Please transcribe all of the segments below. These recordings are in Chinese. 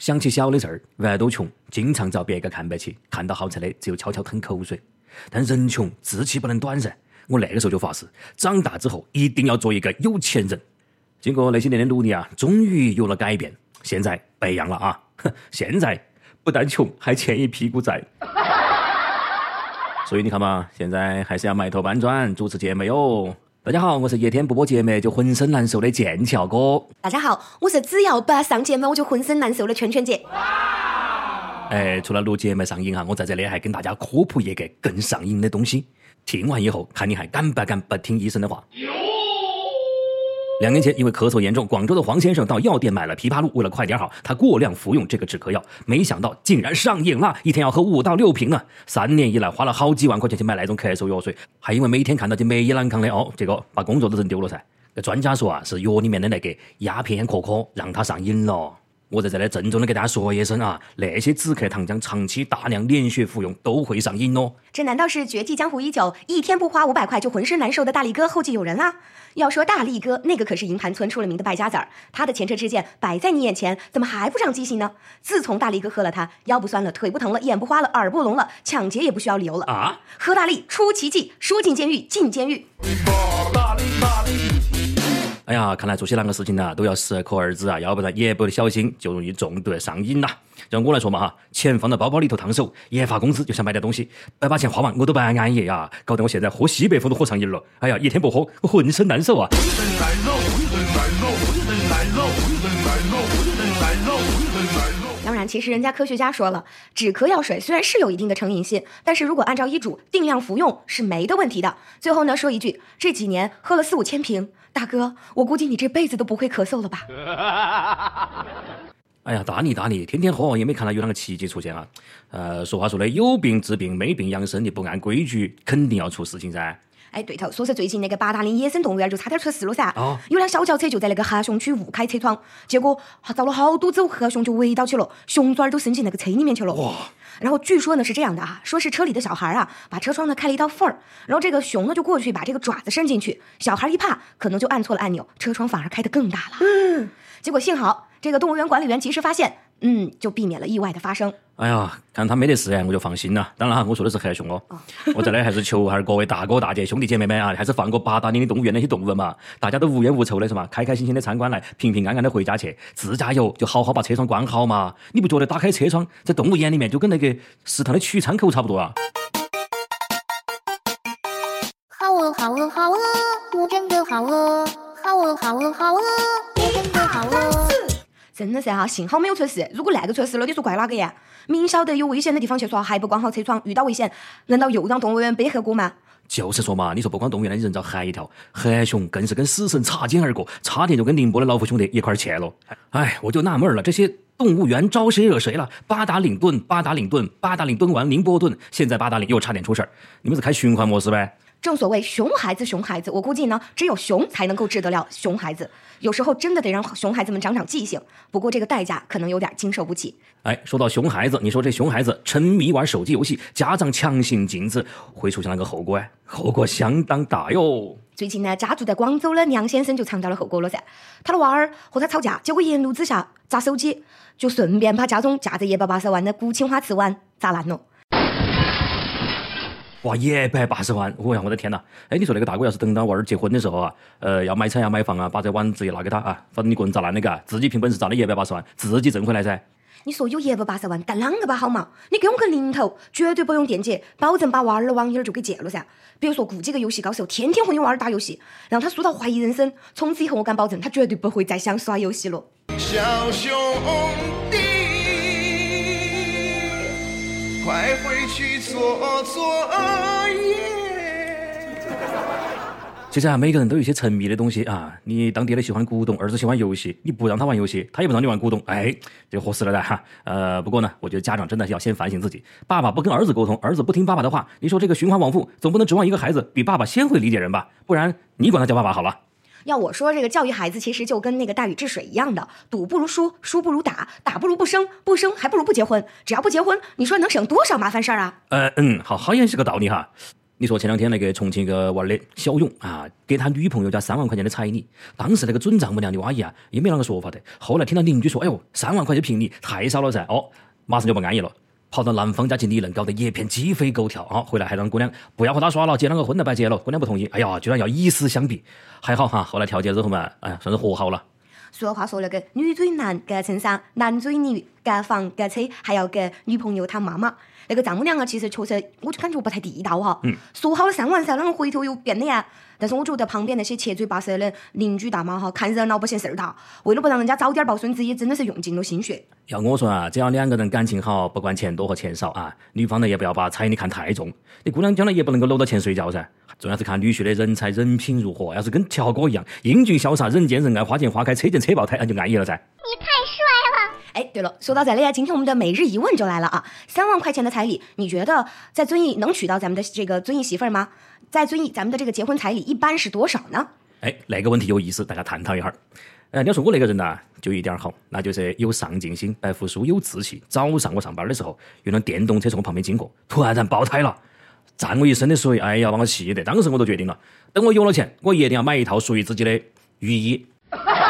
想起小的时候，娃都穷，经常遭别个看不起，看到好吃的只有悄悄吞口水。但人穷志气不能短噻，我那个时候就发誓，长大之后一定要做一个有钱人。经过那些年的努力啊，终于有了改变。现在不一样了啊！现在不但穷，还欠一屁股债。所以你看嘛，现在还是要埋头搬砖，主持节目哟。大家好，我是一天不播节目就浑身难受的剑桥哥。大家好，我是只要不上节目我就浑身难受的圈圈姐。哎，除了录节目上瘾哈，我在这里还跟大家科普一个更上瘾的东西。听完以后，看你还敢不敢不听医生的话。两年前，因为咳嗽严重，广州的黄先生到药店买了枇杷露，为了快点好，他过量服用这个止咳药，没想到竟然上瘾了，一天要喝五到六瓶呢。三年以来，花了好几万块钱去买那种咳嗽药水，还因为每天看到就梅伊兰康的哦，结果把工作都扔丢了噻。专家说啊，是药里面的那个鸦片可可让他上瘾了。我在这里郑重的给大家说一声啊，那些止咳糖浆长期大量连续服用都会上瘾哦。这难道是绝迹江湖已久，一天不花五百块就浑身难受的大力哥后继有人啦？要说大力哥，那个可是营盘村出了名的败家子儿，他的前车之鉴摆在你眼前，怎么还不长记性呢？自从大力哥喝了它，腰不酸了，腿不疼了，眼不花了，耳不聋了，抢劫也不需要理由了啊！喝大力出奇迹，说进监狱进监狱。哎呀，看来做些啷个事情呢，都要适可而止啊，要不然一不小心就容易中毒上瘾啦。让我来说嘛哈，钱放在包包里头烫手，一发工资就想买点东西，不把钱花完我都不安逸啊，搞得我现在喝西北风都喝上瘾了。哎呀，一天不喝我浑身难受啊。当然，其实人家科学家说了，止咳药水虽然是有一定的成瘾性，但是如果按照医嘱定量服用是没的问题的。最后呢，说一句，这几年喝了四五千瓶。大哥，我估计你这辈子都不会咳嗽了吧？哎呀，大力大力，天天喝也没看到有啷个奇迹出现啊！呃，俗话说的，有病治病，没病养生，你不按规矩，肯定要出事情噻。哎，对头，说是最近那个八达岭野生动物园就差点出事了噻。哦。有辆小轿车就在那个黑熊区误开车窗，结果遭了好多只黑熊就围到起了，熊爪儿都伸进那个车里面去了。哇！然后据说呢是这样的啊，说是车里的小孩啊把车窗呢开了一道缝儿，然后这个熊呢就过去把这个爪子伸进去，小孩一怕可能就按错了按钮，车窗反而开得更大了。嗯，结果幸好这个动物园管理员及时发现，嗯，就避免了意外的发生。哎呀，看他没得事哎，我就放心了。当然哈，我说的是黑熊哦。我这里还是求还是各位大哥大姐兄弟姐妹们啊，还是放过八达岭的动物园那些动物嘛，大家都无冤无仇的是嘛，开开心心的参观来，平平安安的回家去。自驾游就好好把车窗关好嘛。你不觉得打开车窗在动物园里面就跟那个食堂的取餐口差不多啊？好饿好饿好饿，我真的好饿，好饿好饿好饿，我真的好饿。真的噻哈，幸好没有出事。如果那个出事了，你说怪哪个呀？明晓得有危险的地方去耍，还不关好车窗，遇到危险，难道又让动物园背黑锅吗？就是说嘛，你说不光动物园的人遭害一条，黑熊更是跟死神擦肩而过，差点就跟宁波的老虎兄弟一块儿去了。哎，我就纳闷了，这些动物园招谁惹谁了？八达岭蹲，八达岭蹲，八达岭蹲完宁波蹲，现在八达岭又差点出事儿，你们是开循环模式呗？正所谓熊孩子，熊孩子，我估计呢，只有熊才能够治得了熊孩子。有时候真的得让熊孩子们长长记性，不过这个代价可能有点经受不起。哎，说到熊孩子，你说这熊孩子沉迷玩手机游戏，家长强行禁止，会出现那个后果啊？后果相当大哟。最近呢，家住在广州的梁先生就尝到了后果了噻。他的娃儿和他吵架，结果一怒之下砸手机，就顺便把家中价值一百八十万的古青花瓷碗砸烂了。哇，一百八十万！我呀，我的天呐！哎，你说那个大哥要是等到娃儿结婚的时候啊，呃，要买车要买房啊，把这碗直接拿给他啊，反正你个人砸烂的嘎，自己凭本事砸了一百八十万，自己挣回来噻。你说有一百八十万，干啷个把好嘛？你给我个零头，绝对不用电解，保证把娃儿的网瘾就给戒了噻。比如说雇几个游戏高手，天天和你娃儿打游戏，让他输到怀疑人生，从此以后我敢保证，他绝对不会再想耍游戏了。小兄弟。快回去做作业。其实啊，每个人都有一些沉迷的东西啊。你当爹的喜欢古董，儿子喜欢游戏，你不让他玩游戏，他也不让你玩古董，哎，就合适了的哈。呃，不过呢，我觉得家长真的要先反省自己。爸爸不跟儿子沟通，儿子不听爸爸的话，你说这个循环往复，总不能指望一个孩子比爸爸先会理解人吧？不然你管他叫爸爸好了。要我说，这个教育孩子其实就跟那个大禹治水一样的，赌不如输，输不如打，打不如不生，不生还不如不结婚。只要不结婚，你说能省多少麻烦事儿啊？呃嗯，好，好像是个道理哈。你说前两天那个重庆一个娃儿的小勇啊，给他女朋友家三万块钱的彩礼，当时那个准丈母娘的阿姨啊，也没啷个说法的。后来听到邻居说，哎呦，三万块钱聘礼太少了噻，哦，马上就不安逸了，跑到男方家去理论，搞得一片鸡飞狗跳啊！回来还让姑娘不要和他耍了，结了个婚了白结了，姑娘不同意，哎呀，居然要以死相逼，还好哈，后来调解之后嘛，哎呀，算是和好了。俗话说那个女追男隔层纱，男追女隔房隔车，还要给女朋友她妈妈。那个丈母娘啊，其实确实我就感觉不太地道哈。嗯。说好了三万噻，啷个回头又变了呀？但是我觉得旁边那些七嘴八舌的邻居大妈哈，看热闹不嫌事儿大，为了不让人家早点抱孙子，也真的是用尽了心血。要我说啊，只要两个人感情好，不管钱多和钱少啊，女方呢也不要把彩礼看太重。你姑娘将来也不能够搂到钱睡觉噻。重要是看女婿的人才人品如何。要是跟乔哥一样英俊潇洒、人见人爱、花见花开、车见车爆胎，那就安逸了噻。哎，对了，说到这里啊，今天我们的每日一问就来了啊！三万块钱的彩礼，你觉得在遵义能娶到咱们的这个遵义媳妇儿吗？在遵义，咱们的这个结婚彩礼一般是多少呢？哎，那个问题有意思，大家探讨一下儿。哎，你要说我那个人呐，就一点好，那就是有上进心、白服书、有志气。早上我上班的时候，有辆电动车从我旁边经过，突然爆胎了，溅我一身的水，哎呀，把我气的。当时我都决定了，等我有了钱，我一定要买一套属于自己的雨衣。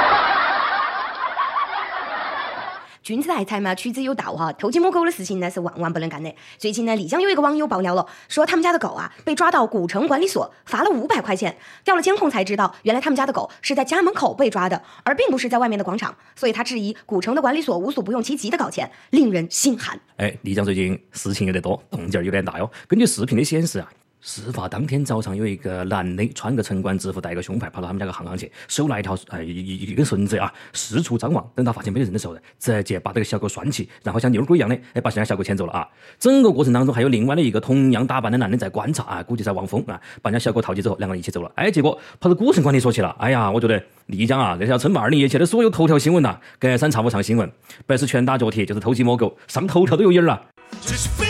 君子爱财嘛，取之有道哈。偷鸡摸狗的事情呢是万万不能干的。最近呢，丽江有一个网友爆料了，说他们家的狗啊被抓到古城管理所，罚了五百块钱。调了监控才知道，原来他们家的狗是在家门口被抓的，而并不是在外面的广场。所以他质疑古城的管理所无所不用其极的搞钱，令人心寒。哎，丽江最近事情有点多，动静有点大哟。根据视频的显示啊。事发当天早上，有一个男的穿个城管制服，带个胸牌，跑到他们家个巷巷去，手拿一条哎一一根绳子啊，四处张望。等他发现没得人的时候呢，直接把这个小狗拴起，然后像妞鬼一样的哎把现在小狗牵走了啊。整个过程当中，还有另外的一个同样打扮的男的在观察啊，估计在望风啊。把人家小狗套起之后，两个人一起走了。哎，结果跑到古城管理所去了。哎呀，我觉得丽江啊，这是要称霸二零一七的所有头条新闻呐，隔三差五上新闻，不是拳打脚踢，就是偷鸡摸狗，上头条都有影儿了。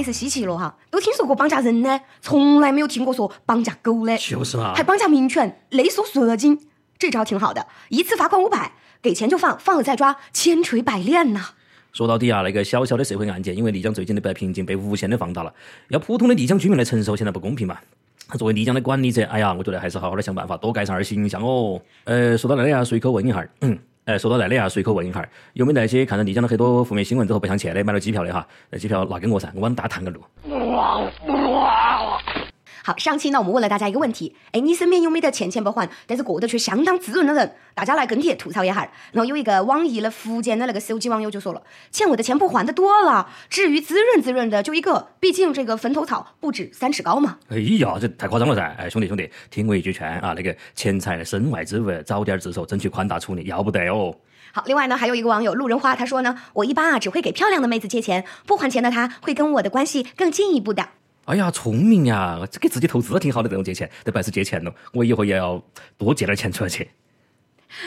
也是稀奇了哈，都听说过绑架人呢，从来没有听过说绑架狗的，就是嘛，还绑架民权，勒索赎金，这招挺好的，一次罚款五百，给钱就放，放了再抓，千锤百炼呐。说到底啊，那个小小的社会案件，因为丽江最近的不平静，被无限的放大了，要普通的丽江居民来承受，现在不公平嘛。作为丽江的管理者，哎呀，我觉得还是好好的想办法，多改善下形象哦。呃，说到那里啊，随口问一下，嗯。哎，说到那里啊，随口问一下，有没有那些看到丽江的很多负面新闻之后不想去的，买了机票的哈？那机票拿给我噻，我帮大家探个路。哇哇好，上期呢，我们问了大家一个问题，哎，你身边有没得欠钱不还，但是过得却相当滋润的人？大家来跟帖吐槽一下。然后有一个网易的福建的那个手机网友就说了，欠我的钱不还的多了，至于滋润滋润的就一个，毕竟这个坟头草不止三尺高嘛。哎呀，这太夸张了噻！哎，兄弟兄弟，听我一句劝啊，那个钱财的身外之物，早点自首，争取宽大处理，要不得哦。好，另外呢，还有一个网友路人花，他说呢，我一般啊只会给漂亮的妹子借钱，不还钱的他会跟我的关系更进一步的。哎呀，聪明呀！这给自己投资挺好的，这种借钱，都不是借钱了。我以后也要多借点钱出来去。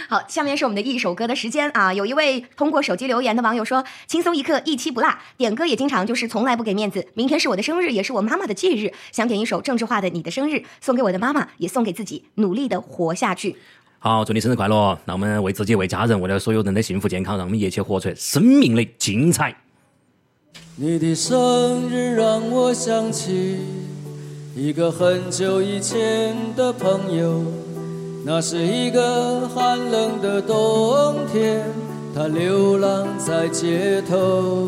好，下面是我们的一首歌的时间啊！有一位通过手机留言的网友说：“轻松一刻，一期不落。点歌也经常就是从来不给面子。明天是我的生日，也是我妈妈的忌日，想点一首郑智化的《你的生日》，送给我的妈妈，也送给自己，努力的活下去。”好，祝你生日快乐！那我们为自己、为家人、为了所有人的幸福健康，让我们一起活出生命的精彩。你的生日让我想起一个很久以前的朋友，那是一个寒冷的冬天，他流浪在街头。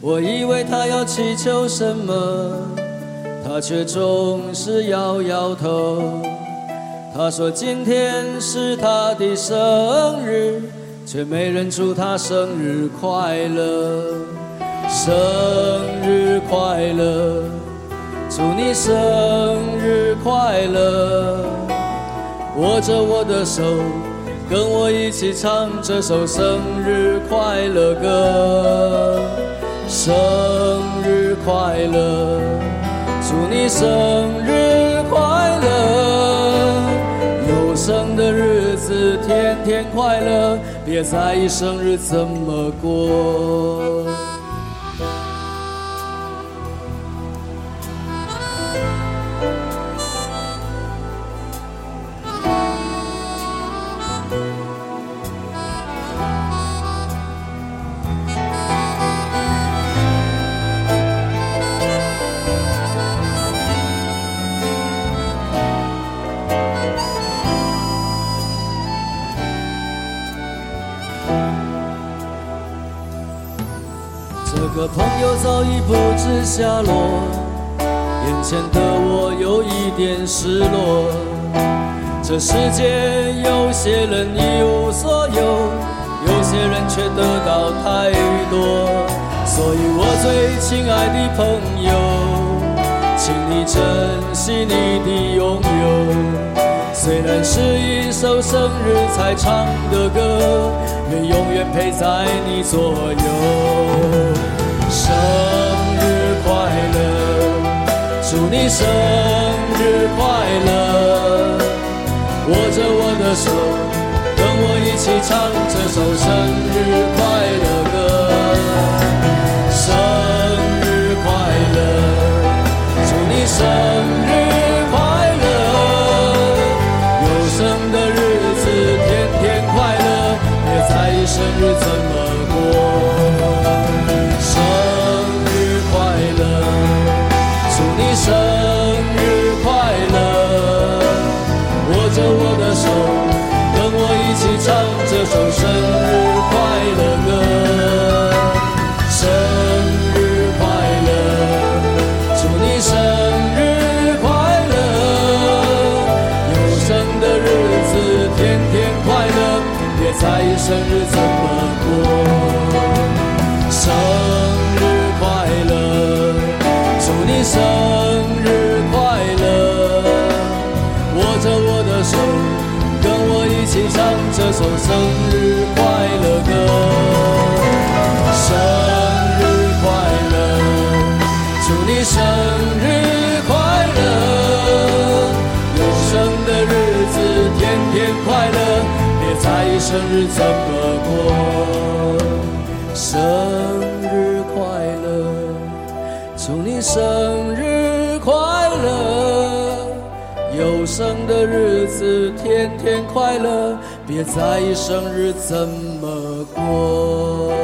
我以为他要祈求什么，他却总是摇摇头。他说今天是他的生日，却没人祝他生日快乐。生日快乐，祝你生日快乐！握着我的手，跟我一起唱这首生日快乐歌。生日快乐，祝你生日快乐！有生的日子。天天快乐，别在意生日怎么过。这个朋友早已不知下落，眼前的我有一点失落。这世界有些人一无所有，有些人却得到太多。所以我最亲爱的朋友，请你珍惜你的拥有。虽然是一首生日才唱的歌，愿永远陪在你左右。生日快乐，祝你生日快乐！握着我的手，跟我一起唱这首生日快乐歌。生日快乐，祝你生生日怎么过。生日快乐，祝你生日快乐！握着我的手，跟我一起唱这首生日生日快乐，祝你生日快乐！有生的日子天天快乐，别在意生日怎么过。